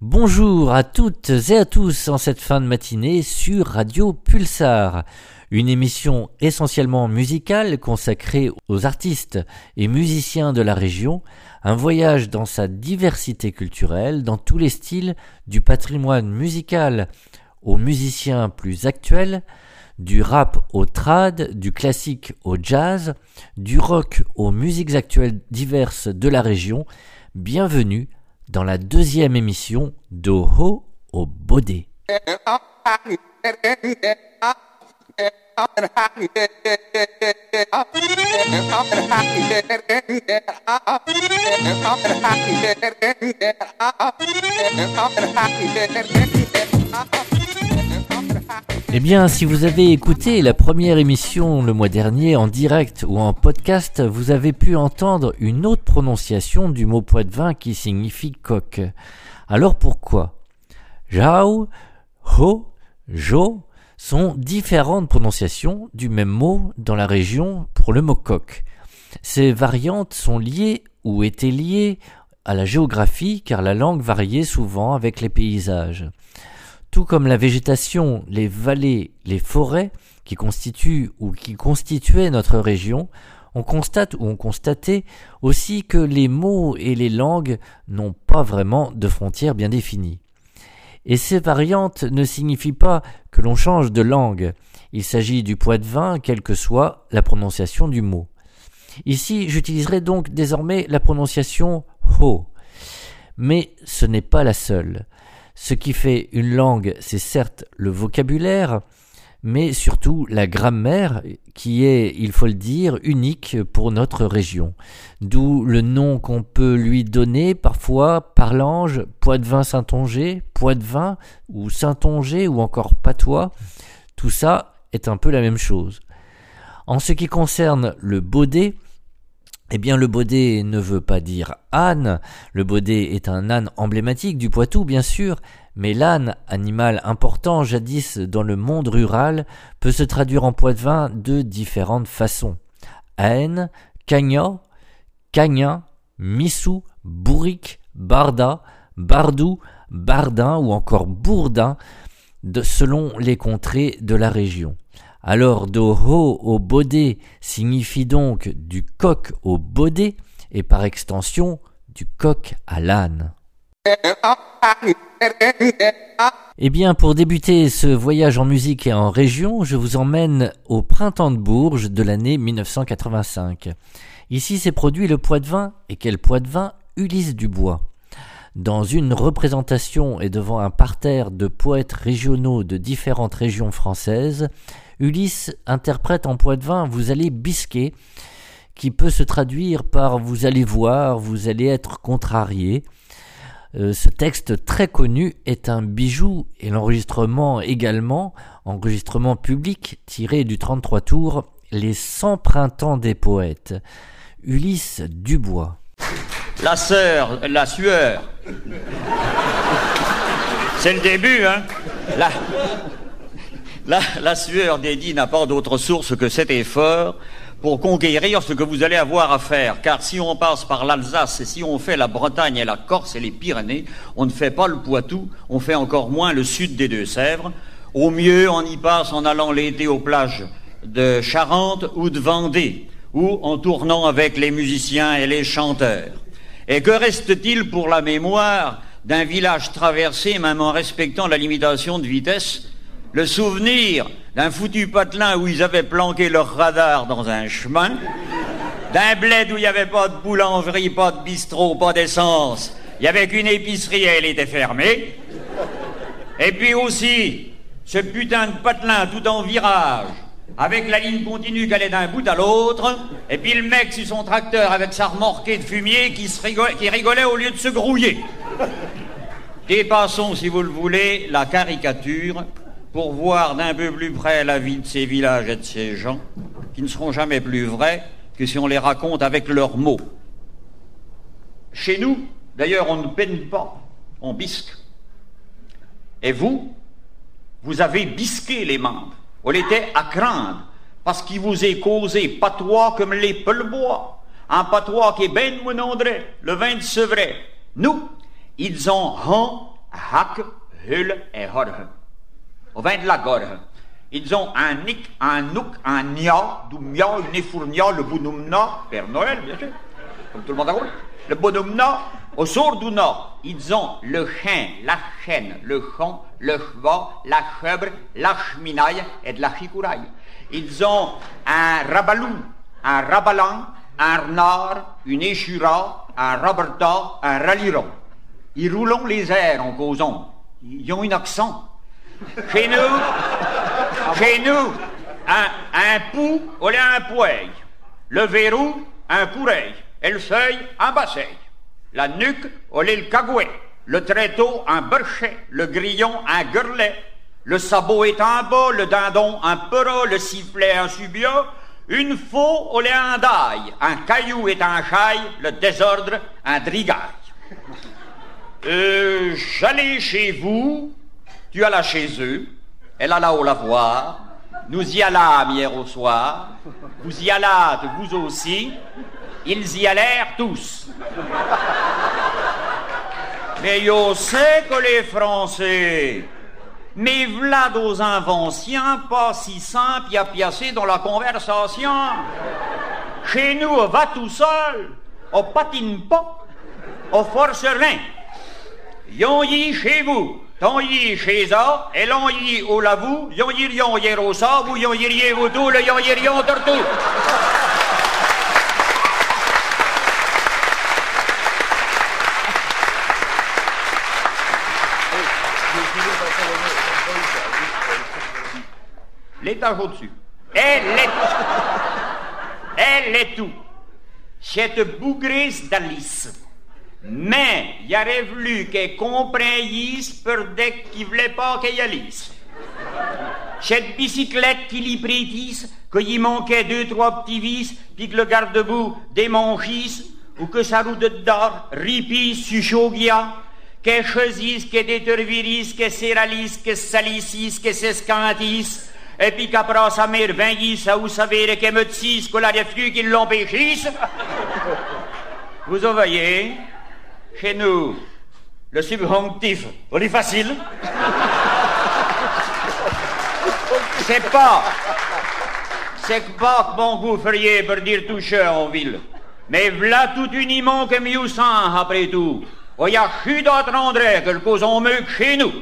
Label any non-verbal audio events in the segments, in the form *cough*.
Bonjour à toutes et à tous en cette fin de matinée sur Radio Pulsar, une émission essentiellement musicale consacrée aux artistes et musiciens de la région, un voyage dans sa diversité culturelle, dans tous les styles, du patrimoine musical aux musiciens plus actuels, du rap au trad, du classique au jazz, du rock aux musiques actuelles diverses de la région. Bienvenue dans la deuxième émission d'Oho au Bodé. *laughs* Eh bien, si vous avez écouté la première émission le mois dernier en direct ou en podcast, vous avez pu entendre une autre prononciation du mot poitevin qui signifie coq. Alors pourquoi? Jao, Ho, Jo sont différentes prononciations du même mot dans la région pour le mot coq. Ces variantes sont liées ou étaient liées à la géographie car la langue variait souvent avec les paysages. Tout comme la végétation, les vallées, les forêts, qui constituent ou qui constituaient notre région, on constate ou on constatait aussi que les mots et les langues n'ont pas vraiment de frontières bien définies. Et ces variantes ne signifient pas que l'on change de langue. Il s'agit du poids de vin, quelle que soit la prononciation du mot. Ici, j'utiliserai donc désormais la prononciation ho. Mais ce n'est pas la seule. Ce qui fait une langue, c'est certes le vocabulaire, mais surtout la grammaire qui est, il faut le dire, unique pour notre région. D'où le nom qu'on peut lui donner parfois Parlange, Poitevin Saint-Onger, Poitevin ou Saint-Onger ou encore Patois. Tout ça est un peu la même chose. En ce qui concerne le baudet, eh bien, le baudet ne veut pas dire âne. Le baudet est un âne emblématique du Poitou, bien sûr, mais l'âne, animal important jadis dans le monde rural, peut se traduire en poitevin de différentes façons. Haine, cagna, cagnin, missou, bourrique, barda, bardou, bardin ou encore bourdin, selon les contrées de la région. Alors d'Oho au baudet signifie donc du coq au baudet et par extension du coq à l'âne. Eh bien, pour débuter ce voyage en musique et en région, je vous emmène au printemps de Bourges de l'année 1985. Ici s'est produit le poids de vin, et quel poids de vin Ulysse Dubois. Dans une représentation et devant un parterre de poètes régionaux de différentes régions françaises, Ulysse interprète en vin Vous allez bisquer, qui peut se traduire par Vous allez voir, vous allez être contrarié. Euh, ce texte très connu est un bijou et l'enregistrement également, enregistrement public tiré du 33 tours Les 100 printemps des poètes. Ulysse Dubois. La sœur, la sueur. C'est le début, hein la, la, sueur dédie n'a pas d'autre source que cet effort pour conquérir ce que vous allez avoir à faire. Car si on passe par l'Alsace et si on fait la Bretagne et la Corse et les Pyrénées, on ne fait pas le Poitou, on fait encore moins le sud des Deux-Sèvres. Au mieux, on y passe en allant l'été aux plages de Charente ou de Vendée, ou en tournant avec les musiciens et les chanteurs. Et que reste-t-il pour la mémoire d'un village traversé, même en respectant la limitation de vitesse, le souvenir d'un foutu patelin où ils avaient planqué leur radar dans un chemin, d'un bled où il n'y avait pas de boulangerie, pas de bistrot, pas d'essence, il n'y avait qu'une épicerie et elle était fermée, et puis aussi ce putain de patelin tout en virage, avec la ligne continue qui allait d'un bout à l'autre, et puis le mec sur son tracteur avec sa remorquée de fumier qui, rigolait, qui rigolait au lieu de se grouiller. Dépassons, si vous le voulez, la caricature pour voir d'un peu plus près la vie de ces villages et de ces gens, qui ne seront jamais plus vrais que si on les raconte avec leurs mots. Chez nous, d'ailleurs, on ne peine pas, on bisque. Et vous, vous avez bisqué les membres. On était à craindre, parce qu'il vous est causé patois comme les bois, un patois qui est ben mon André, le vin de Sevray. Nous, ils ont han hack, hul et horhe. Au vin de la gorge. Ils ont un nick, un nouk, un nia, du mia, une effournia, le bonumna, Père Noël, bien sûr, comme tout le monde a compris. Le bonumna, au sourd du nord, ils ont le chien, la chaîne, le chon, le cheval, la chèvre, la cheminaille et de la chicouraille. Ils ont un rabalou, un rabalan, un renard, une échura, un raberta, un raliron. Ils roulent les airs en causant. Ils ont un accent. Chez nous, chez nous, un, un pou, on a un poeil. Le verrou, un coureil. Et le seuil, un basseil. La nuque, on est le cagouet. Le tréteau, un berchet. Le grillon, un gurlet. Le sabot est un bas, le dindon, un peura, le sifflet, un subia. Une faux, on est un daille. Un caillou est un chaille. Le désordre, un drigaille. Euh, j'allais chez vous, tu allas chez eux, elle alla au lavoir, nous y allâmes hier au soir, vous y allâtes vous aussi, ils y allèrent tous. Mais yo sais que les Français, mais aux inventions pas si simples à piacer dans la conversation. Chez nous, on va tout seul, on patine pas, on force rien. Yon y chez vous, ton y chez eux, et l'on y au lavou, yon y rion y au sable, yon y rien au tout, le yon y rion tout. L'étage au-dessus. Elle est Elle est tout. Cette bougresse d'Alice. Mais il aurait voulu qu'elle comprenne pour dès qu'il voulait pas qu'elle y. Cette bicyclette qui lui prêtisse, qu'il manquait deux, trois petits vis, puis que le garde-bout démanchisse, ou que sa roue de d'or ripisse, suchogia, qu'elle choisisse, qu'elle détervirisse, qu'elle séralisse, qu'elle salississe, qu'elle s'escantisse, et puis qu'après sa mère vingisse, à où savez qu'elle me tisse, que la reflux qui l'empêchisse. Vous en voyez, chez nous, le subjonctif, on est facile. C'est pas, c'est pas que mon goût feriez pour dire toucher en ville. Mais v'là tout uniment que mieux sang, après tout. Oh, y a d'autres endroits que le causons mieux que chez nous.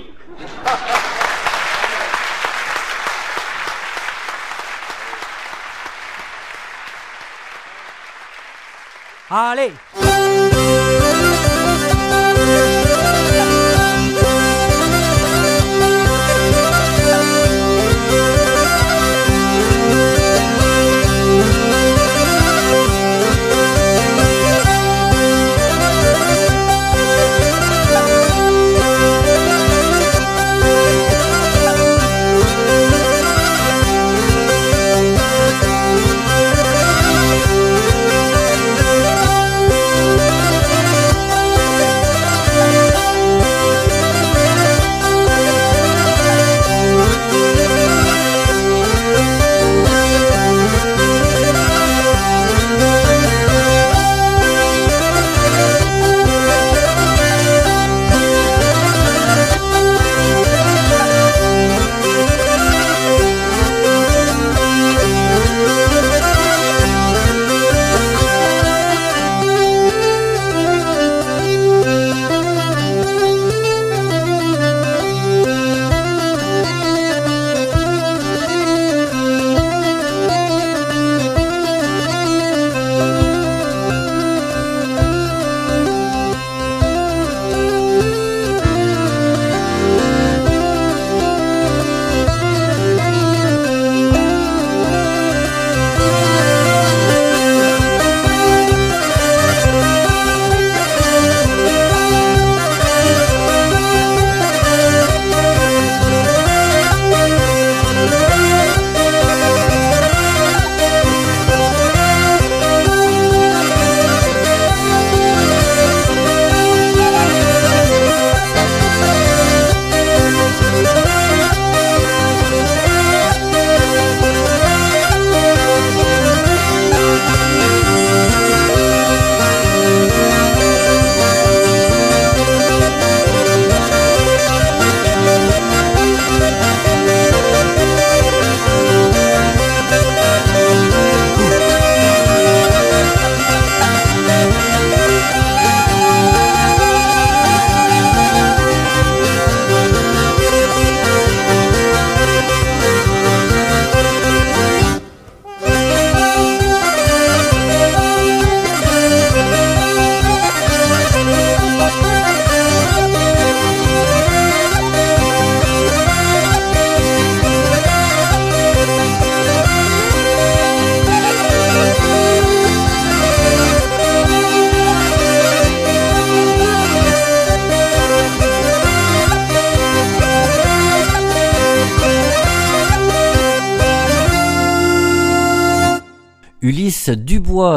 Allez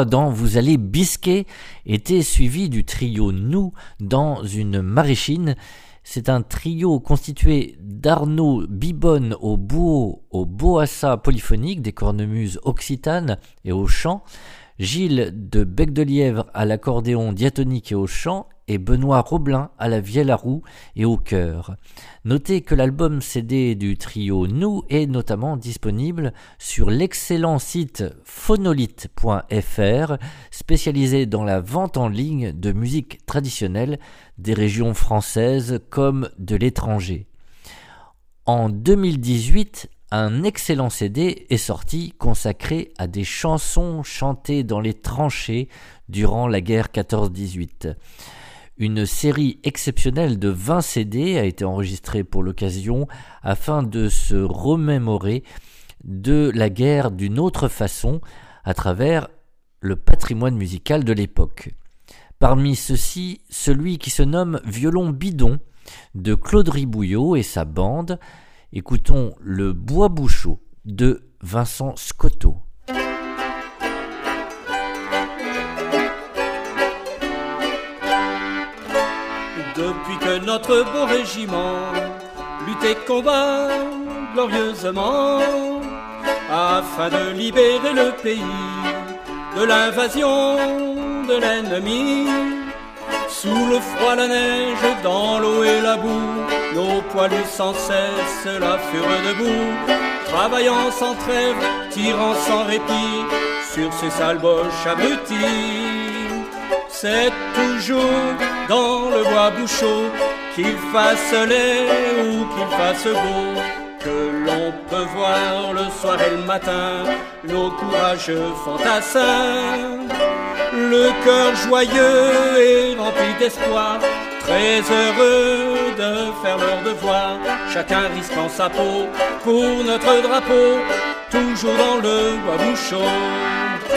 Dans Vous allez bisquer était suivi du trio Nous dans une maraîchine. C'est un trio constitué d'Arnaud Bibonne au au boassa polyphonique des cornemuses occitanes et au chant, Gilles de Bec de Lièvre à l'accordéon diatonique et au chant, et Benoît Roblin à la vielle à roue et au chœur. Notez que l'album CD du trio Nous est notamment disponible sur l'excellent site phonolite.fr, spécialisé dans la vente en ligne de musique traditionnelle des régions françaises comme de l'étranger. En 2018, un excellent CD est sorti consacré à des chansons chantées dans les tranchées durant la guerre 14-18. Une série exceptionnelle de 20 CD a été enregistrée pour l'occasion afin de se remémorer de la guerre d'une autre façon à travers le patrimoine musical de l'époque. Parmi ceux-ci, celui qui se nomme Violon bidon de Claude Ribouillot et sa bande. Écoutons le Bois Bouchot de Vincent Scotto. Depuis que notre beau régiment luttait combat glorieusement afin de libérer le pays de l'invasion de l'ennemi. Sous le froid, la neige, dans l'eau et la boue, nos poilus sans cesse la furent debout, travaillant sans trêve, tirant sans répit sur ces sales boches abrutis. C'est toujours dans le bois bouchot, qu'il fasse laid ou qu'il fasse beau, que l'on peut voir le soir et le matin nos courageux fantassins. Le cœur joyeux et rempli d'espoir, très heureux de faire leur devoir, chacun risquant sa peau pour notre drapeau, toujours dans le bois bouchot.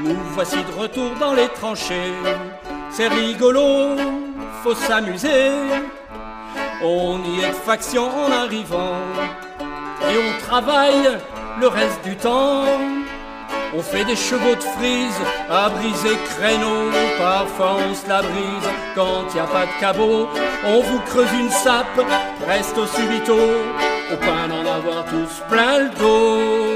Nous voici de retour dans les tranchées. C'est rigolo, faut s'amuser. On y est faction en arrivant. Et on travaille le reste du temps. On fait des chevaux de frise à briser créneaux. Parfois on se la brise quand y a pas de cabot. On vous creuse une sape, presto subito. Au pain d'en avoir tous plein le dos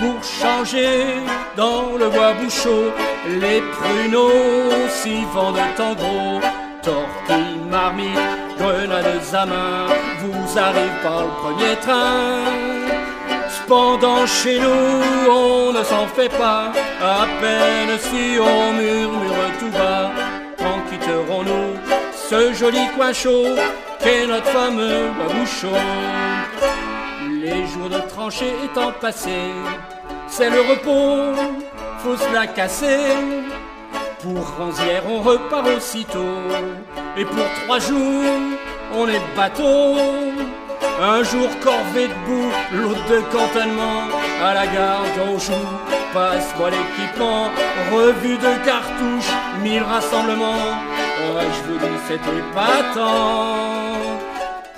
pour changer dans le bois bouchot les pruneaux vendent en gros. Tortilles, marmites, grenades à main vous arrivez par le premier train. Cependant chez nous on ne s'en fait pas. À peine si on murmure tout bas quand quitterons-nous ce joli coin chaud qu'est notre fameux bois bouchot les jours de tranchée étant passés, c'est le repos, faut se la casser. Pour Ranzière, on repart aussitôt. Et pour trois jours, on est bateau. Un jour corvé debout, l'autre de cantonnement. À la gare d'Anjou, passe-moi l'équipement. Revue de cartouches, mille rassemblements. Ouais, je vous dis, c'était pas tant.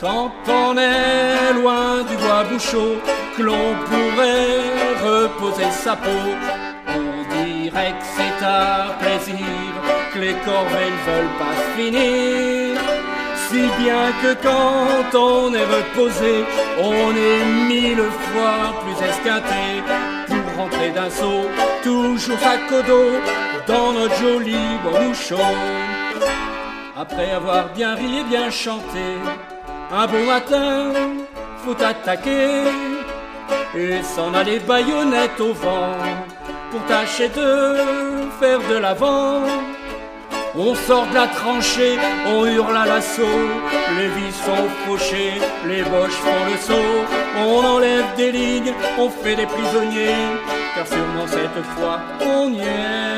Quand on est loin du bois bouchot, que l'on pourrait reposer sa peau, on dirait que c'est un plaisir, que les corvées ne veulent pas finir. Si bien que quand on est reposé, on est mille fois plus esquinté pour rentrer d'un saut, toujours à codo dans notre joli bois bouchot. Après avoir bien ri et bien chanté, un bon matin, faut attaquer et s'en aller baïonnette au vent pour tâcher de faire de l'avant. On sort de la tranchée, on hurle à l'assaut, les vis sont fauchées, les boches font le saut, on enlève des lignes, on fait des prisonniers, car sûrement cette fois on y est.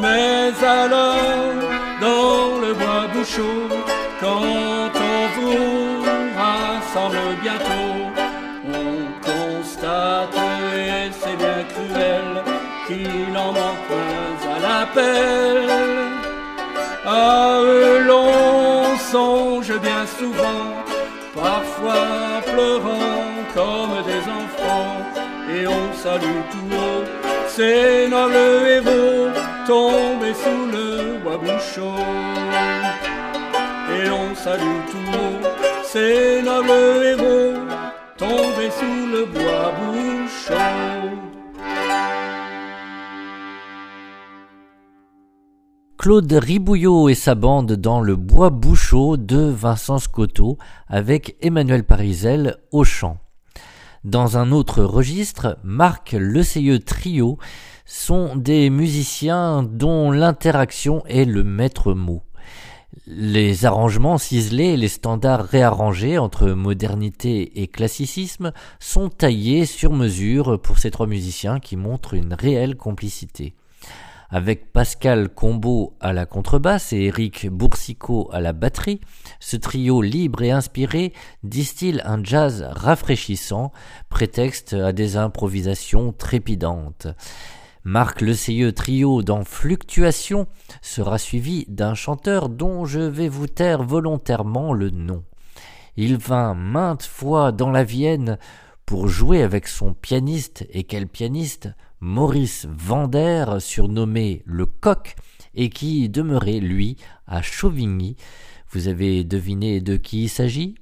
Mais alors, dans le bois bouchot, quand qu'il en manque à l'appel. À eux l'on songe bien souvent, parfois pleurant comme des enfants, et on salue tout haut ces nobles héros tombés sous le bois bouchon. Et on salue tout haut ces nobles héros tombés sous le bois bouchon. Claude Ribouillot et sa bande dans le bois bouchot de Vincent Scotto avec Emmanuel Parisel au chant. Dans un autre registre, Marc Le Trio sont des musiciens dont l'interaction est le maître mot. Les arrangements ciselés et les standards réarrangés entre modernité et classicisme sont taillés sur mesure pour ces trois musiciens qui montrent une réelle complicité avec Pascal Combeau à la contrebasse et Eric Boursicot à la batterie, ce trio libre et inspiré distille un jazz rafraîchissant, prétexte à des improvisations trépidantes. Marc Le Trio dans Fluctuation sera suivi d'un chanteur dont je vais vous taire volontairement le nom. Il vint maintes fois dans la Vienne pour jouer avec son pianiste, et quel pianiste, Maurice Vander, surnommé le Coq, et qui demeurait, lui, à Chauvigny. Vous avez deviné de qui il s'agit?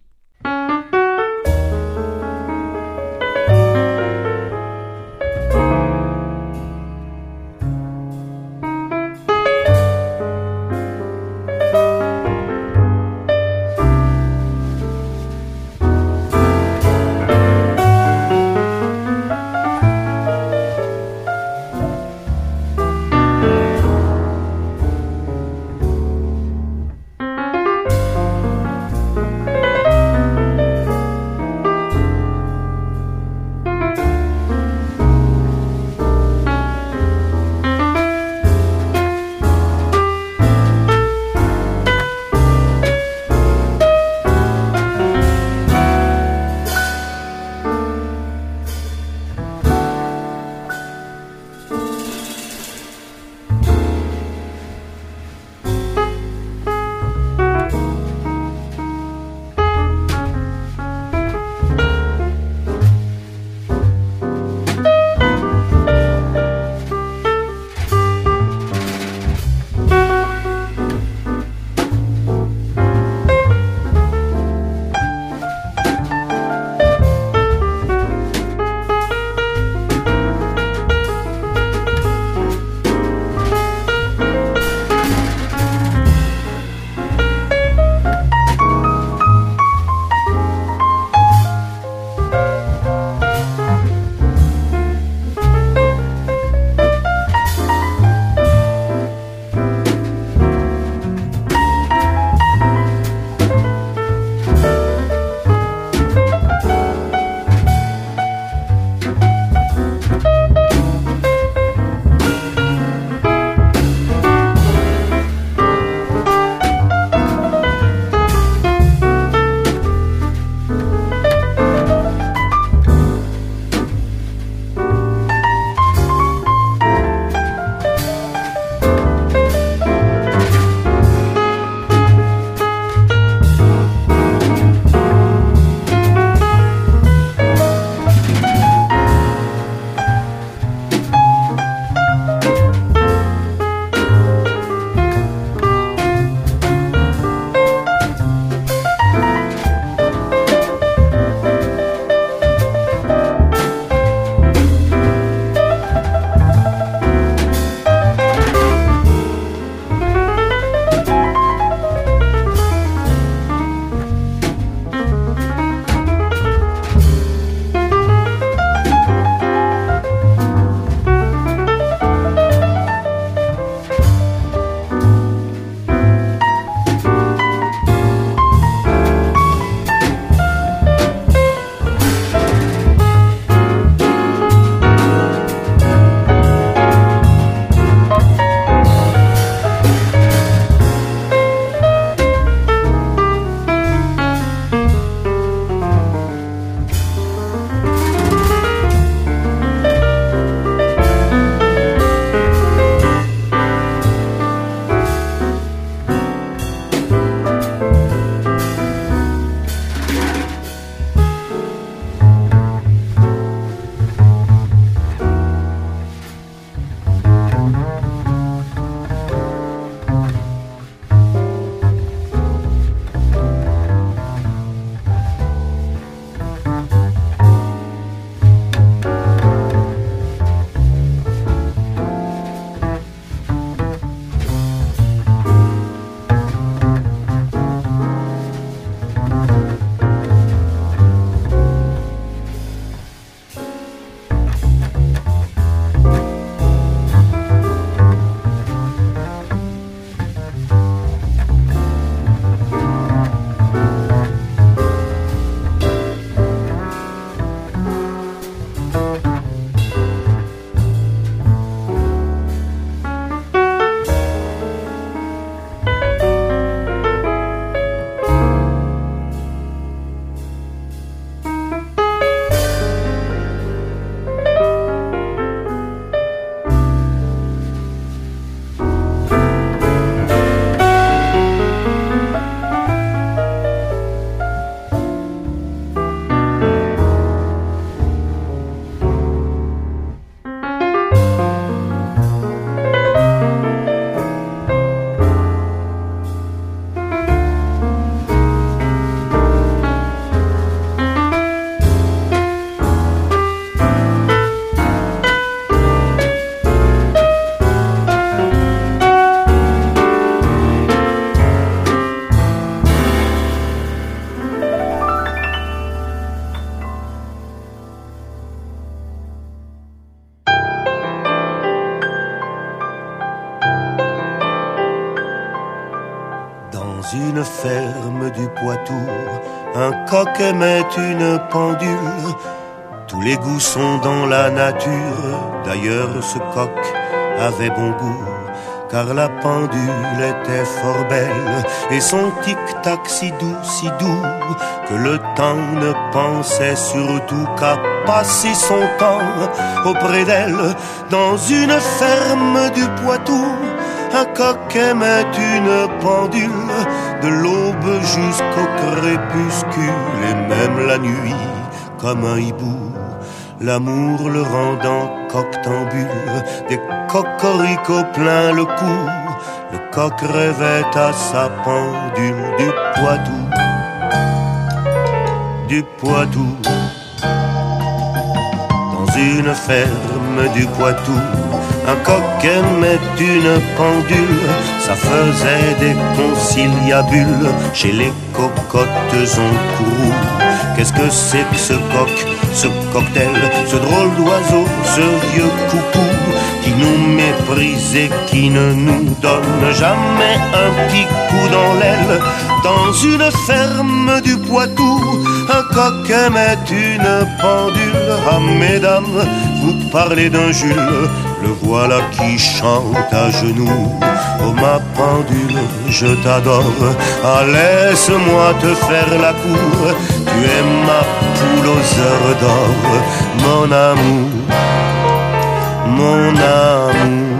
Un coq aimait une pendule. Tous les goûts sont dans la nature, d'ailleurs ce coq avait bon goût, car la pendule était fort belle, et son tic-tac si doux, si doux, que le temps ne pensait surtout qu'à passer son temps auprès d'elle, dans une ferme du Poitou un coq aimait une pendule de l'aube jusqu'au crépuscule et même la nuit comme un hibou. L'amour le rendant coctambule, des cocoricots plein le cou, le coq rêvait à sa pendule du Poitou, du Poitou. Dans une ferme du Poitou, un coq aimait une pendule, ça faisait des conciliabules chez les cocottes en courroux. Qu'est-ce que c'est que ce coq, ce cocktail, ce drôle d'oiseau, ce vieux coucou qui nous méprise et qui ne nous donne jamais un petit coup dans l'aile? Dans une ferme du Poitou, un coq aimait une pendule. Ah mesdames, vous parlez d'un Jules le voilà qui chante à genoux. Oh ma pendule, je t'adore. Ah, laisse-moi te faire la cour. Tu es ma poule aux heures d'or, mon amour, mon amour.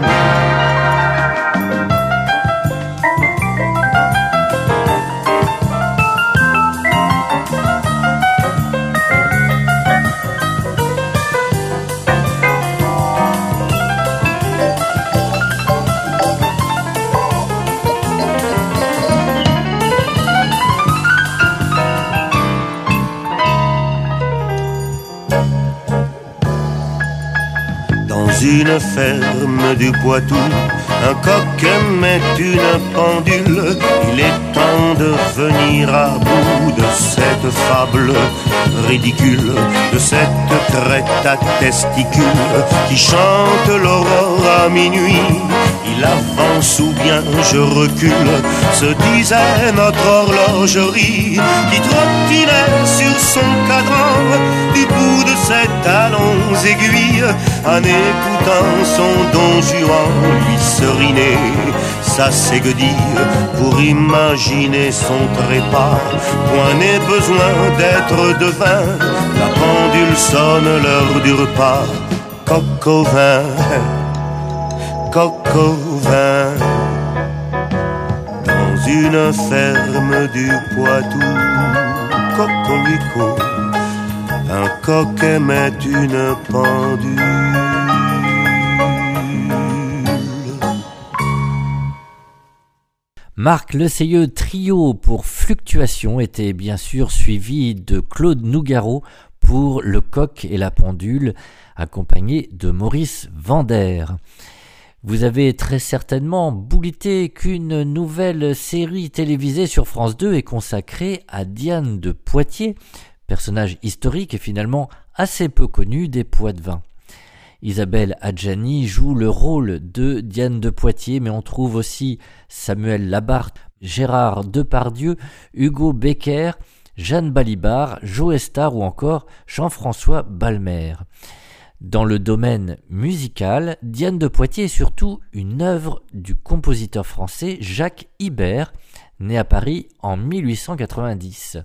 Une ferme du Poitou, un coq aimait une pendule. Il est temps de venir à bout de cette fable ridicule, de cette crête à testicules qui chante l'aurore à minuit. Il avance ou bien je recule, se disait notre horlogerie qui trottinait sur son cadran du bout de ses talons aiguilles en écoutant son don Juan lui seriner sa séguedille pour imaginer son trépas. Point n'est besoin d'être devin, la pendule sonne l'heure du repas. Coq au vin, coq au vin, dans une ferme du Poitou, un coq aimait une pendule. Marc Le Trio pour Fluctuation était bien sûr suivi de Claude Nougaro pour Le Coq et la Pendule, accompagné de Maurice Vander. Vous avez très certainement boulité qu'une nouvelle série télévisée sur France 2 est consacrée à Diane de Poitiers, personnage historique et finalement assez peu connu des Poitvins. Isabelle Adjani joue le rôle de Diane de Poitiers, mais on trouve aussi Samuel Labarthe, Gérard Depardieu, Hugo Becker, Jeanne Balibar, Joe Star ou encore Jean-François Balmer. Dans le domaine musical, Diane de Poitiers est surtout une œuvre du compositeur français Jacques Ibert, né à Paris en 1890.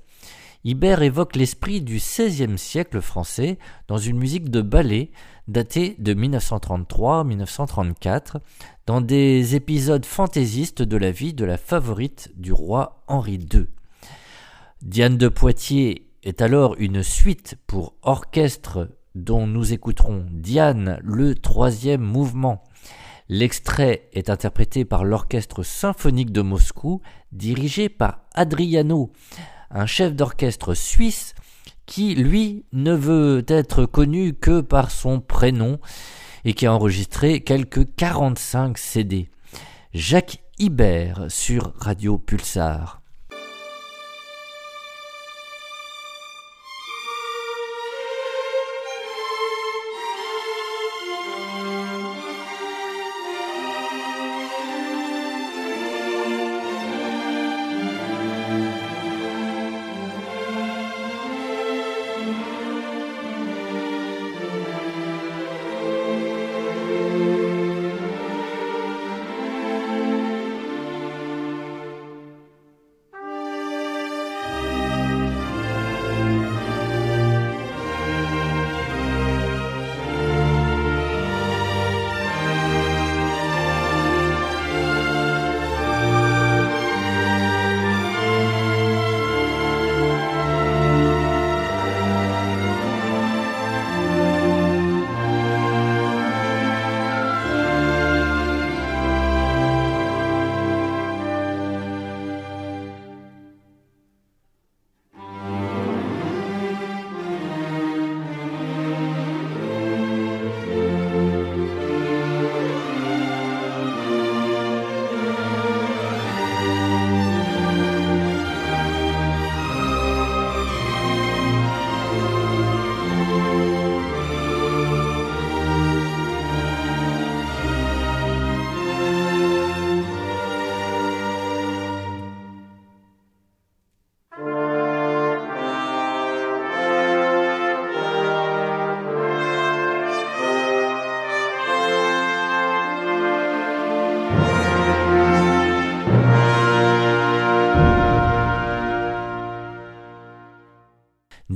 Ibert évoque l'esprit du XVIe siècle français dans une musique de ballet daté de 1933-1934, dans des épisodes fantaisistes de la vie de la favorite du roi Henri II. Diane de Poitiers est alors une suite pour orchestre dont nous écouterons Diane, le troisième mouvement. L'extrait est interprété par l'Orchestre symphonique de Moscou, dirigé par Adriano, un chef d'orchestre suisse qui, lui, ne veut être connu que par son prénom et qui a enregistré quelques 45 CD. Jacques Ibert sur Radio Pulsar.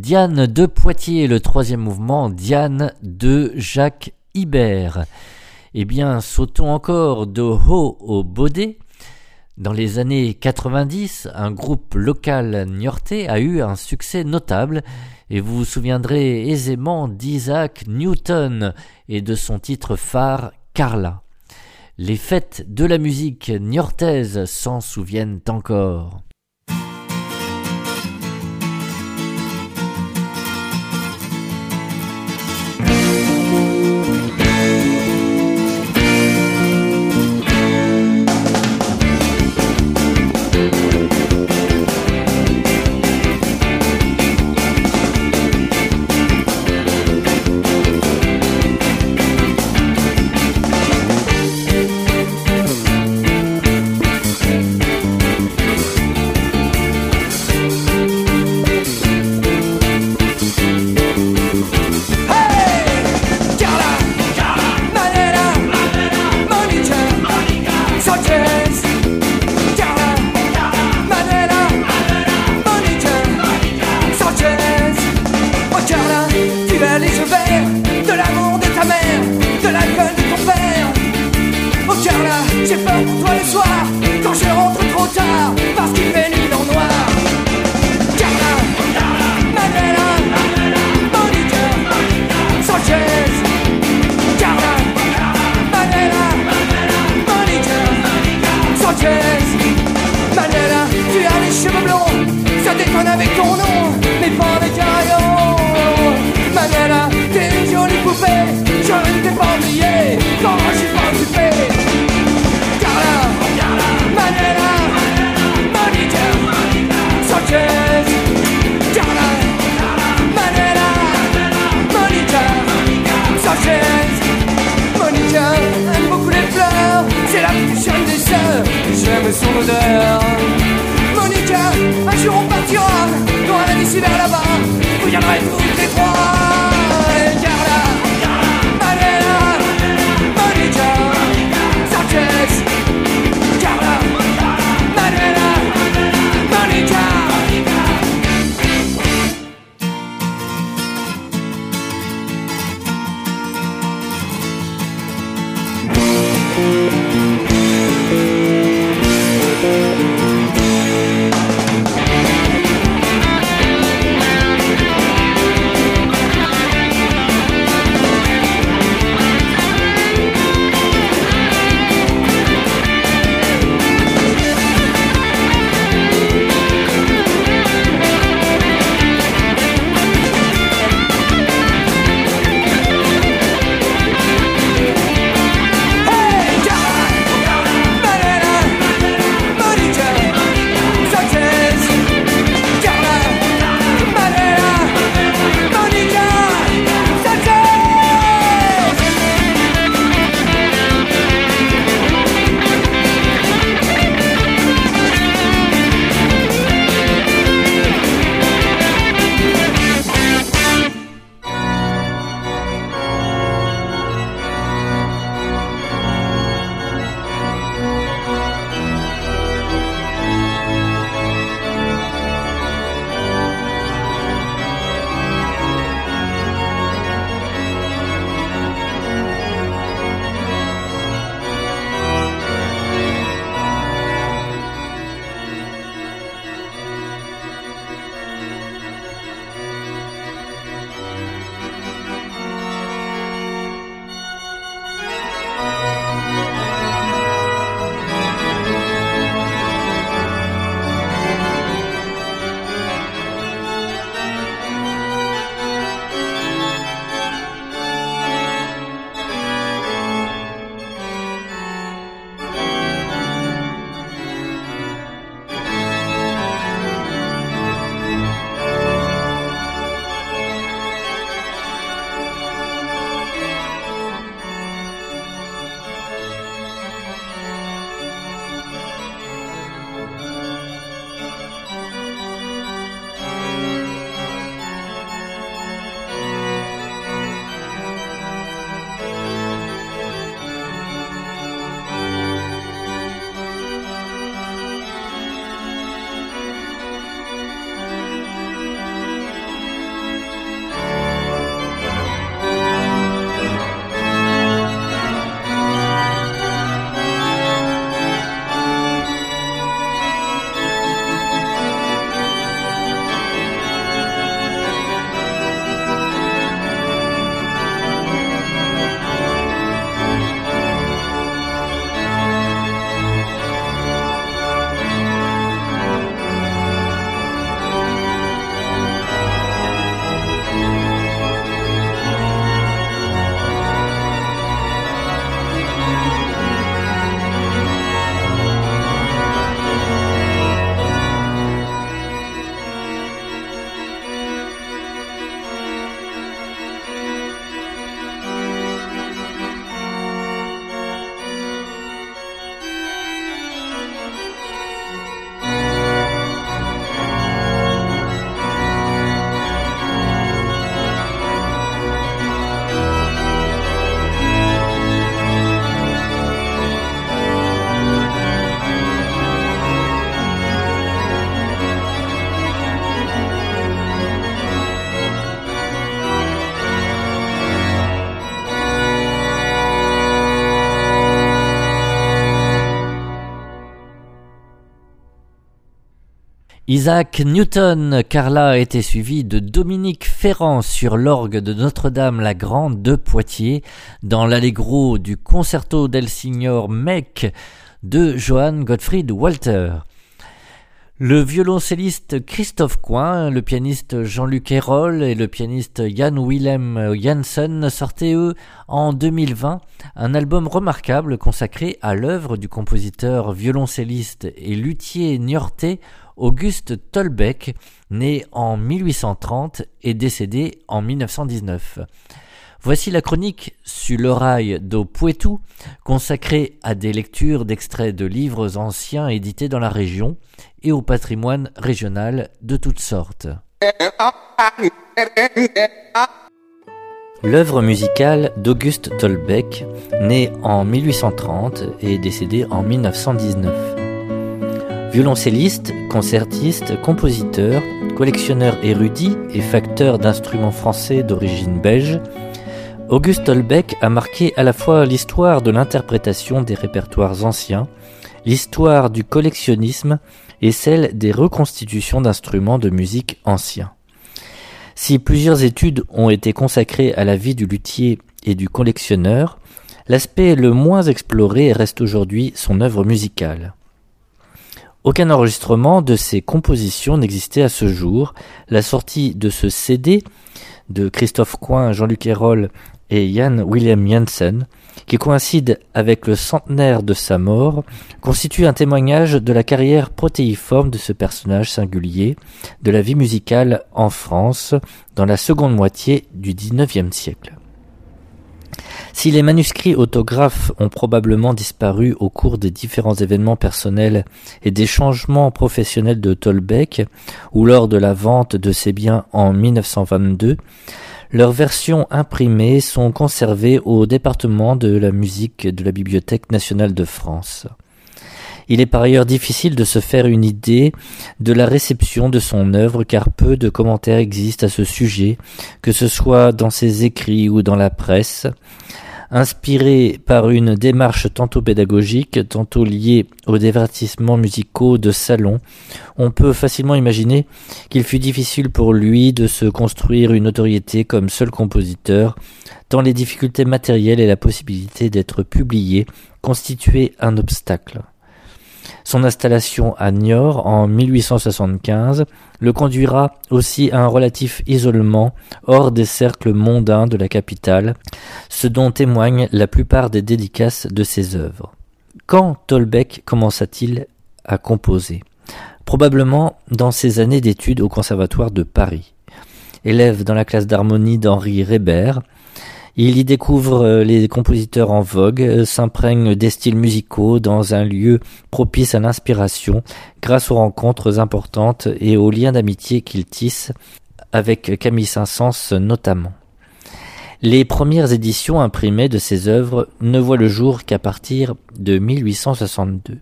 Diane de Poitiers, le troisième mouvement, Diane de Jacques Ibert. Eh bien, sautons encore de haut au baudet. Dans les années 90, un groupe local niortais a eu un succès notable et vous vous souviendrez aisément d'Isaac Newton et de son titre phare Carla. Les fêtes de la musique niortaise s'en souviennent encore. Isaac Newton, Carla a été suivi de Dominique Ferrand sur l'orgue de Notre-Dame-la-Grande de Poitiers, dans l'allegro du concerto del Signor Mec de Johann Gottfried Walter. Le violoncelliste Christophe Coin, le pianiste Jean-Luc Herold et le pianiste Jan Willem Janssen sortaient eux en 2020 un album remarquable consacré à l'œuvre du compositeur violoncelliste et luthier niortais Auguste Tolbeck, né en 1830 et décédé en 1919. Voici la chronique Sur l'oreille do Poitou, consacrée à des lectures d'extraits de livres anciens édités dans la région et au patrimoine régional de toutes sortes. L'œuvre musicale d'Auguste Tolbeck, né en 1830 et décédé en 1919. Violoncelliste, concertiste, compositeur, collectionneur érudit et facteur d'instruments français d'origine belge, Auguste Holbeck a marqué à la fois l'histoire de l'interprétation des répertoires anciens, l'histoire du collectionnisme et celle des reconstitutions d'instruments de musique anciens. Si plusieurs études ont été consacrées à la vie du luthier et du collectionneur, l'aspect le moins exploré reste aujourd'hui son œuvre musicale. Aucun enregistrement de ces compositions n'existait à ce jour. La sortie de ce CD de Christophe Coin, Jean-Luc Ayroll et Jan William Janssen, qui coïncide avec le centenaire de sa mort, constitue un témoignage de la carrière protéiforme de ce personnage singulier, de la vie musicale en France dans la seconde moitié du XIXe siècle. Si les manuscrits autographes ont probablement disparu au cours des différents événements personnels et des changements professionnels de Tolbeck, ou lors de la vente de ses biens en 1922, leurs versions imprimées sont conservées au département de la musique de la Bibliothèque nationale de France. Il est par ailleurs difficile de se faire une idée de la réception de son œuvre car peu de commentaires existent à ce sujet, que ce soit dans ses écrits ou dans la presse. Inspiré par une démarche tantôt pédagogique, tantôt liée aux divertissements musicaux de salon, on peut facilement imaginer qu'il fut difficile pour lui de se construire une notoriété comme seul compositeur, tant les difficultés matérielles et la possibilité d'être publié constituaient un obstacle. Son installation à Niort en 1875 le conduira aussi à un relatif isolement hors des cercles mondains de la capitale, ce dont témoignent la plupart des dédicaces de ses œuvres. Quand Tolbeck commença-t-il à composer? Probablement dans ses années d'études au Conservatoire de Paris. Élève dans la classe d'harmonie d'Henri Reber, il y découvre euh, les compositeurs en vogue, euh, s'imprègne des styles musicaux dans un lieu propice à l'inspiration grâce aux rencontres importantes et aux liens d'amitié qu'il tisse avec Camille Saint-Saëns notamment. Les premières éditions imprimées de ses œuvres ne voient le jour qu'à partir de 1862.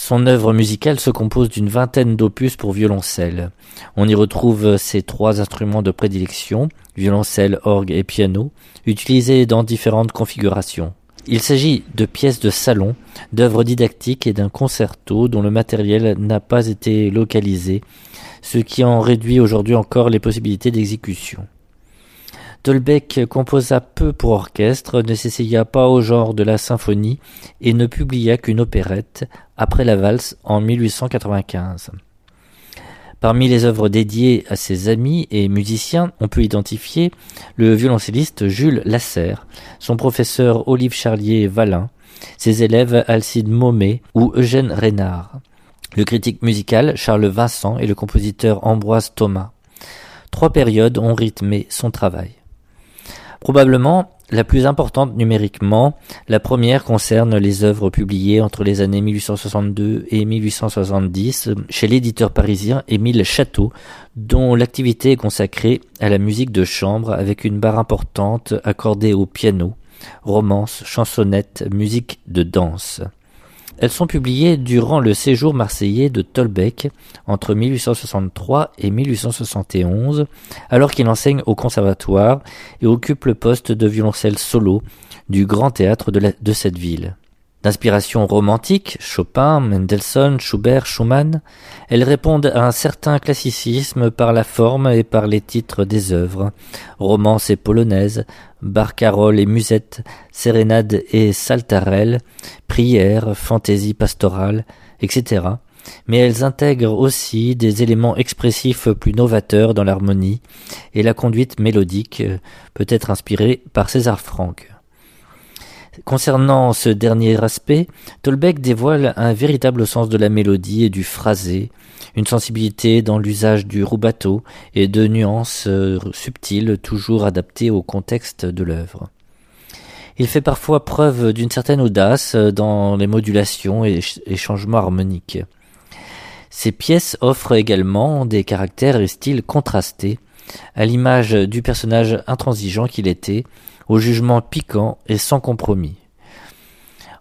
Son œuvre musicale se compose d'une vingtaine d'opus pour violoncelle. On y retrouve ses trois instruments de prédilection, violoncelle, orgue et piano, utilisés dans différentes configurations. Il s'agit de pièces de salon, d'œuvres didactiques et d'un concerto dont le matériel n'a pas été localisé, ce qui en réduit aujourd'hui encore les possibilités d'exécution. Dolbeck composa peu pour orchestre, ne s'essaya pas au genre de la symphonie et ne publia qu'une opérette, après la valse, en 1895. Parmi les œuvres dédiées à ses amis et musiciens, on peut identifier le violoncelliste Jules Lasserre, son professeur Olive Charlier-Valin, ses élèves Alcide Momé ou Eugène Reynard, le critique musical Charles Vincent et le compositeur Ambroise Thomas. Trois périodes ont rythmé son travail. Probablement la plus importante numériquement, la première concerne les œuvres publiées entre les années 1862 et 1870 chez l'éditeur parisien Émile Château, dont l'activité est consacrée à la musique de chambre avec une barre importante accordée au piano, romance, chansonnette, musique de danse. Elles sont publiées durant le séjour marseillais de Tolbeck entre 1863 et 1871, alors qu'il enseigne au conservatoire et occupe le poste de violoncelle solo du grand théâtre de, cette ville. D'inspiration romantique, Chopin, Mendelssohn, Schubert, Schumann, elles répondent à un certain classicisme par la forme et par les titres des œuvres, romances et polonaises, barcaroles et musettes, sérénades et saltarelles, prières, fantaisies pastorales, etc. Mais elles intègrent aussi des éléments expressifs plus novateurs dans l'harmonie, et la conduite mélodique peut être inspirée par César Franck. Concernant ce dernier aspect, Tolbeck dévoile un véritable sens de la mélodie et du phrasé, une sensibilité dans l'usage du rubato et de nuances euh, subtiles toujours adaptées au contexte de l'œuvre. Il fait parfois preuve d'une certaine audace dans les modulations et, changements harmoniques. Ses pièces offrent également des caractères et styles contrastés, à l'image du personnage intransigeant qu'il était, au jugement piquant et sans compromis.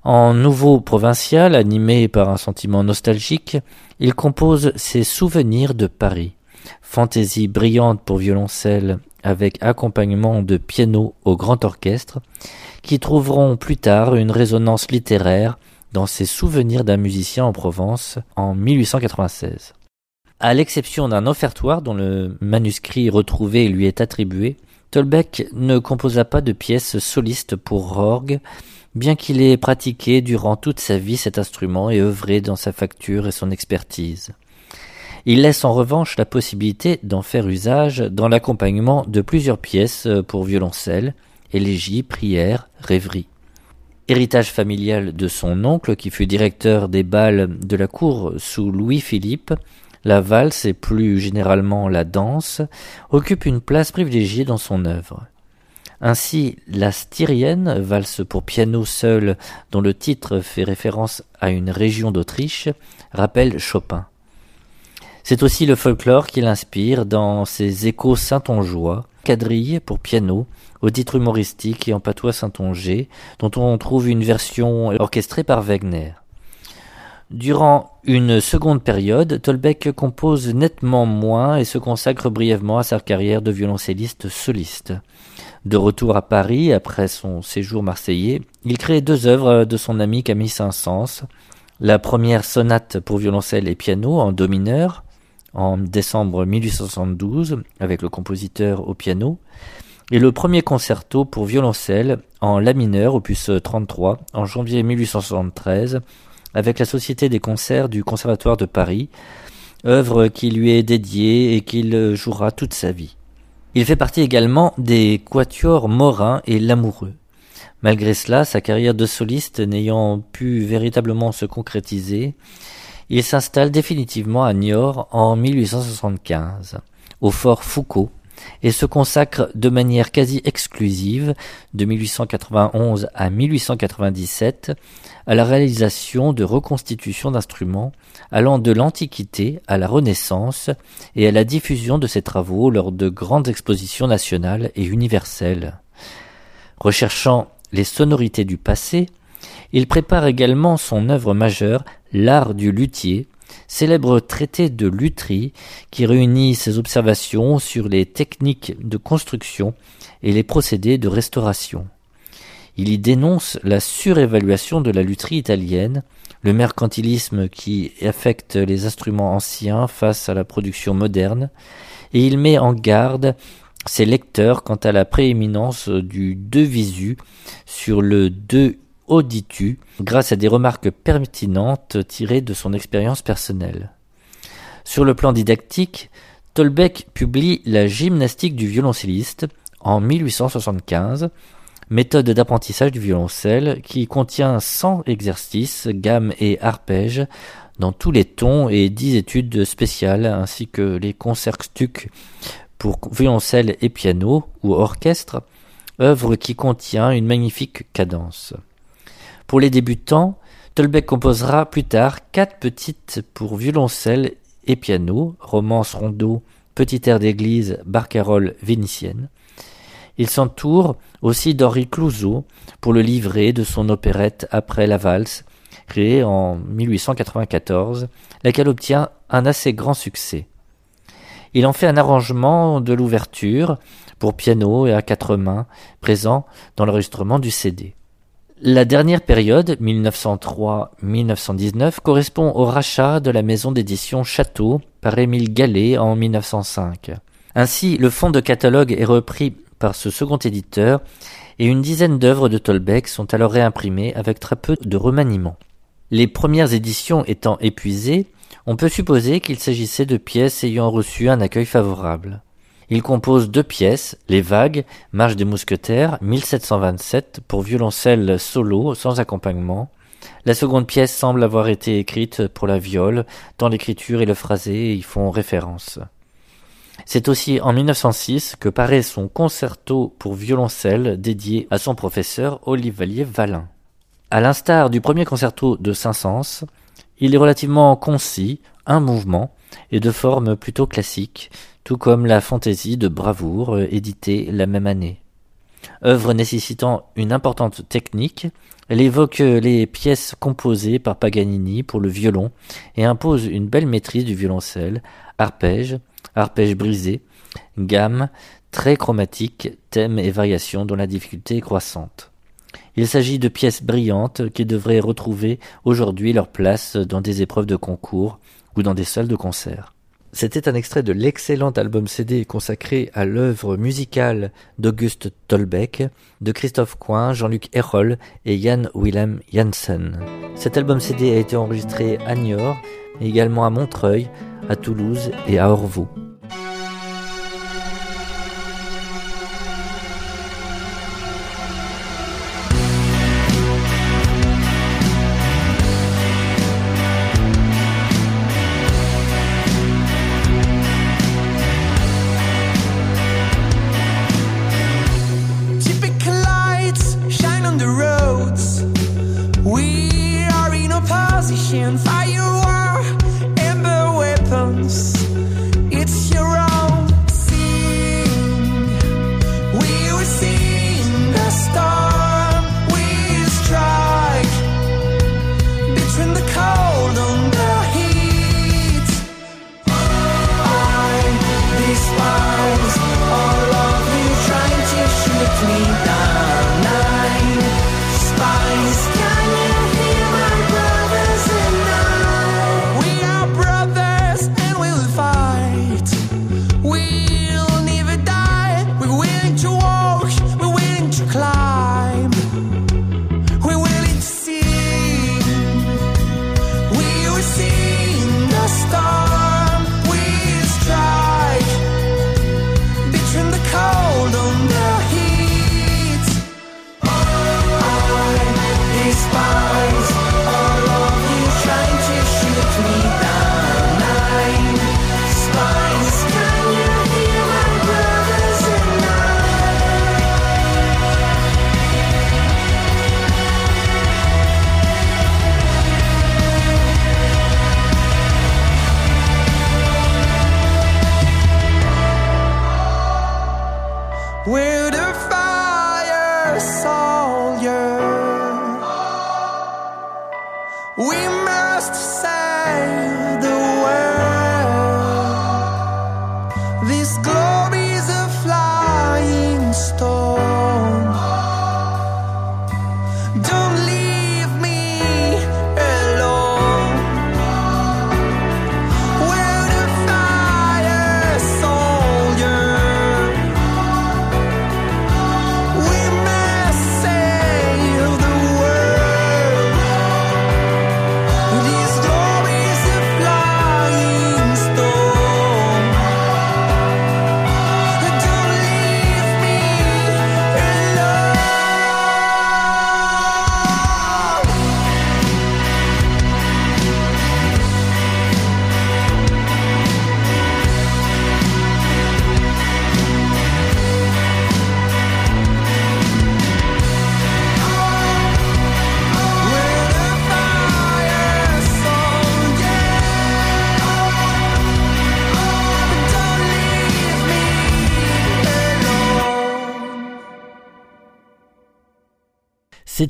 En nouveau provincial, animé par un sentiment nostalgique, il compose ses souvenirs de Paris, fantaisie brillante pour violoncelle avec accompagnement de piano au grand orchestre, qui trouveront plus tard une résonance littéraire dans ses souvenirs d'un musicien en Provence en 1896. À l'exception d'un offertoire dont le manuscrit retrouvé lui est attribué, Tolbeck ne composa pas de pièces solistes pour orgue, bien qu'il ait pratiqué durant toute sa vie cet instrument et œuvré dans sa facture et son expertise. Il laisse en revanche la possibilité d'en faire usage dans l'accompagnement de plusieurs pièces pour violoncelle, élégie, prière, rêverie. Héritage familial de son oncle qui fut directeur des bals de la cour sous Louis-Philippe, la valse et plus généralement la danse occupent une place privilégiée dans son œuvre. Ainsi, la styrienne, valse pour piano seul dont le titre fait référence à une région d'Autriche, rappelle Chopin. C'est aussi le folklore qui l'inspire dans ses échos saintongeois, quadrille pour piano, au titre humoristique et en patois saintongeais, dont on trouve une version orchestrée par Wegner. Durant une seconde période, Tolbeck compose nettement moins et se consacre brièvement à sa carrière de violoncelliste soliste. De retour à Paris après son séjour marseillais, il crée deux œuvres de son ami Camille Saint-Saëns. La première sonate pour violoncelle et piano en do mineur en décembre 1872 avec le compositeur au piano et le premier concerto pour violoncelle en la mineur opus 33 en janvier 1873 avec la Société des concerts du Conservatoire de Paris, œuvre qui lui est dédiée et qu'il jouera toute sa vie. Il fait partie également des quatuors Morin et Lamoureux. Malgré cela, sa carrière de soliste n'ayant pu véritablement se concrétiser, il s'installe définitivement à Niort en 1875, au fort Foucault, et se consacre de manière quasi exclusive, de 1891 à 1897, à la réalisation de reconstitutions d'instruments allant de l'Antiquité à la Renaissance et à la diffusion de ses travaux lors de grandes expositions nationales et universelles. Recherchant les sonorités du passé, il prépare également son œuvre majeure, L'art du luthier, célèbre traité de lutherie qui réunit ses observations sur les techniques de construction et les procédés de restauration. Il y dénonce la surévaluation de la lutherie italienne, le mercantilisme qui affecte les instruments anciens face à la production moderne, et il met en garde ses lecteurs quant à la prééminence du de visu sur le de auditu grâce à des remarques pertinentes tirées de son expérience personnelle. Sur le plan didactique, Tolbeck publie La gymnastique du violoncelliste en 1875, méthode d'apprentissage du violoncelle qui contient 100 exercices, gammes et arpèges dans tous les tons et 10 études spéciales ainsi que les concerts-stucs pour violoncelle et piano ou orchestre, œuvre qui contient une magnifique cadence. Pour les débutants, Tolbeck composera plus tard quatre petites pour violoncelle et piano, romance rondeau, petit air d'église, barcarolle vénitienne. Il s'entoure aussi d'Henri Clouzot pour le livret de son opérette Après la valse, créée en 1894, laquelle obtient un assez grand succès. Il en fait un arrangement de l'ouverture pour piano et à quatre mains, présent dans l'enregistrement du CD. La dernière période, 1903-1919, correspond au rachat de la maison d'édition Château par Émile Gallet en 1905. Ainsi, le fonds de catalogue est repris par ce second éditeur et une dizaine d'œuvres de Tolbeck sont alors réimprimées avec très peu de remaniement. Les premières éditions étant épuisées, on peut supposer qu'il s'agissait de pièces ayant reçu un accueil favorable. Il compose deux pièces, Les Vagues, Marche des Mousquetaires, 1727, pour violoncelle solo, sans accompagnement. La seconde pièce semble avoir été écrite pour la viole, tant l'écriture et le phrasé y font référence. C'est aussi en 1906 que paraît son concerto pour violoncelle dédié à son professeur Olivalier Valin. À l'instar du premier concerto de Saint-Saëns, il est relativement concis, un mouvement, et de forme plutôt classique, tout comme la fantaisie de Bravoure, euh, éditée la même année. Œuvre nécessitant une importante technique, elle évoque les pièces composées par Paganini pour le violon et impose une belle maîtrise du violoncelle, arpège, arpège brisé, gamme, très chromatique, thème et variations dont la difficulté est croissante. Il s'agit de pièces brillantes qui devraient retrouver aujourd'hui leur place dans des épreuves de concours ou dans des salles de concert. C'était un extrait de l'excellent album CD consacré à l'œuvre musicale d'Auguste Tolbeck, de Christophe Coin, Jean-Luc Erol et Jan Willem Janssen. Cet album CD a été enregistré à Niort, mais également à Montreuil, à Toulouse et à Orvaux.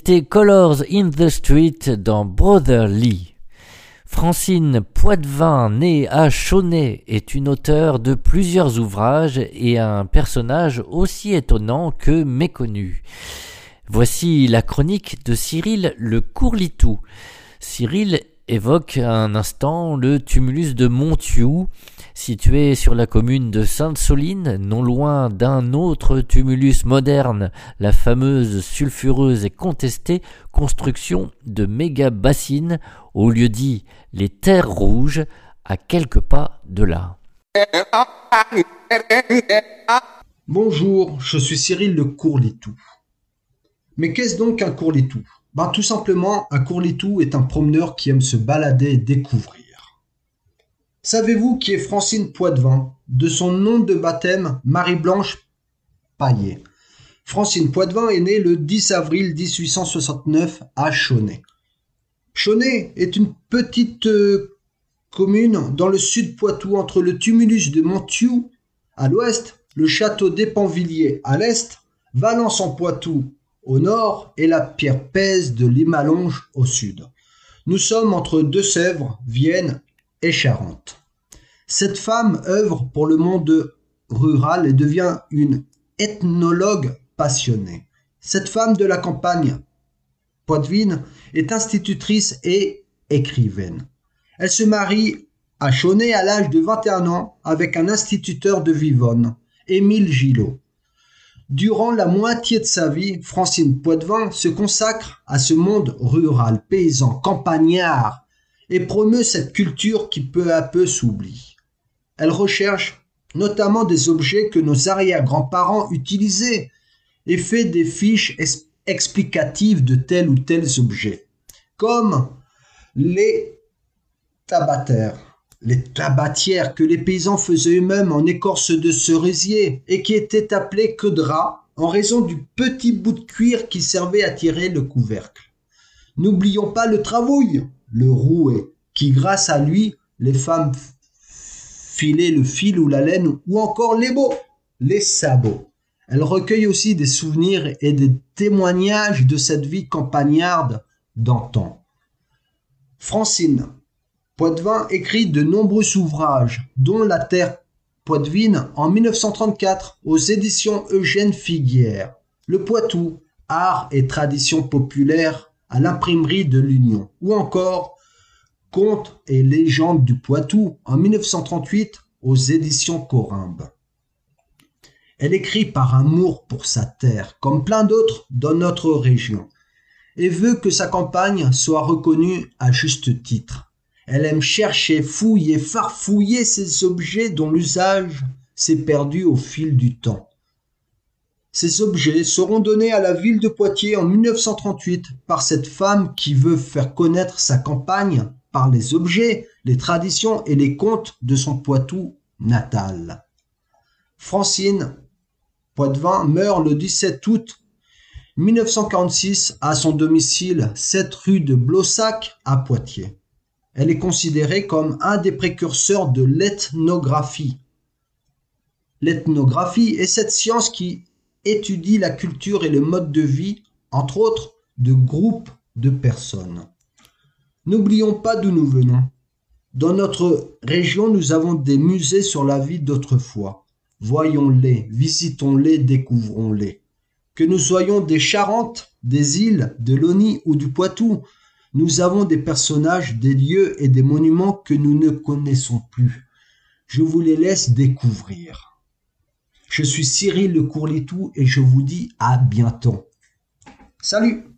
Colors in the Street dans Brotherly. Francine Poitvin, née à Chaunet, est une auteure de plusieurs ouvrages et un personnage aussi étonnant que méconnu. Voici la chronique de Cyril le Courlitou. Cyril évoque un instant le tumulus de Montiou, situé sur la commune de Sainte-Soline, non loin d'un autre tumulus moderne, la fameuse sulfureuse et contestée construction de méga bassines au lieu dit les terres rouges, à quelques pas de là. Bonjour, je suis Cyril le Courlitou. Mais qu'est-ce donc un courlitou? Ben, Tout simplement, un courlitou est un promeneur qui aime se balader et découvrir. Savez-vous qui est Francine Poitvin? De son nom de baptême, Marie-Blanche Paillet. Francine Poitvin est née le 10 avril 1869 à Chaunet. Chaunet est une petite euh, commune dans le sud Poitou entre le tumulus de Montiou à l'ouest, le château d'Épanvilliers à l'est, Valence en Poitou au nord et la pierre pèse de Limalonge au sud. Nous sommes entre Deux-Sèvres, Vienne et Charente. Cette femme œuvre pour le monde rural et devient une ethnologue passionnée. Cette femme de la campagne poitevine est institutrice et écrivaine. Elle se marie à Chaunet à l'âge de 21 ans avec un instituteur de Vivonne, Émile Gillot. Durant la moitié de sa vie, Francine Poitvin se consacre à ce monde rural, paysan, campagnard, et promeut cette culture qui peu à peu s'oublie. Elle recherche notamment des objets que nos arrière-grands-parents utilisaient et fait des fiches explicatives de tels ou tels objets, comme les tabataires les tabatières que les paysans faisaient eux-mêmes en écorce de cerisier et qui étaient appelées que draps en raison du petit bout de cuir qui servait à tirer le couvercle. N'oublions pas le travouille, le rouet, qui grâce à lui, les femmes filaient le fil ou la laine ou encore les beaux, les sabots. Elle recueille aussi des souvenirs et des témoignages de cette vie campagnarde d'antan. Francine, Poitvin écrit de nombreux ouvrages, dont La Terre poitevine en 1934 aux éditions Eugène Figuière, Le Poitou, Art et tradition populaire à l'imprimerie de l'Union, ou encore Contes et légendes du Poitou en 1938 aux éditions Corimbe. Elle écrit par amour pour sa terre, comme plein d'autres dans notre région, et veut que sa campagne soit reconnue à juste titre. Elle aime chercher, fouiller, farfouiller ces objets dont l'usage s'est perdu au fil du temps. Ces objets seront donnés à la ville de Poitiers en 1938 par cette femme qui veut faire connaître sa campagne par les objets, les traditions et les contes de son Poitou natal. Francine Poitvin meurt le 17 août 1946 à son domicile 7 rue de Blossac à Poitiers. Elle est considérée comme un des précurseurs de l'ethnographie. L'ethnographie est cette science qui étudie la culture et le mode de vie, entre autres, de groupes de personnes. N'oublions pas d'où nous venons. Dans notre région, nous avons des musées sur la vie d'autrefois. Voyons-les, visitons-les, découvrons-les. Que nous soyons des Charentes, des îles, de l'Oni ou du Poitou, nous avons des personnages, des lieux et des monuments que nous ne connaissons plus. Je vous les laisse découvrir. Je suis Cyril Le Courlitou et je vous dis à bientôt. Salut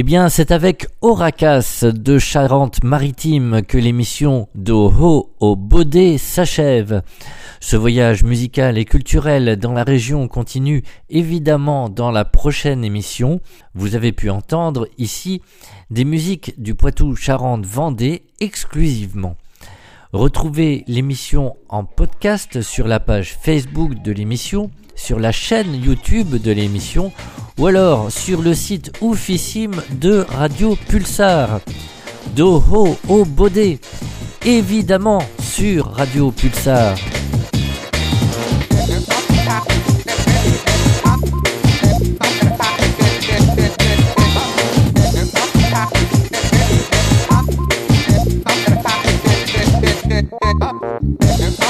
Eh bien, c'est avec Oracas de Charente-Maritime que l'émission d'Oho au Baudet s'achève. Ce voyage musical et culturel dans la région continue évidemment dans la prochaine émission. Vous avez pu entendre ici des musiques du Poitou-Charentes-Vendée exclusivement. Retrouvez l'émission en podcast sur la page Facebook de l'émission, sur la chaîne YouTube de l'émission ou alors sur le site oufissime de Radio Pulsar. Doho au Bodé, évidemment sur Radio Pulsar. *laughs*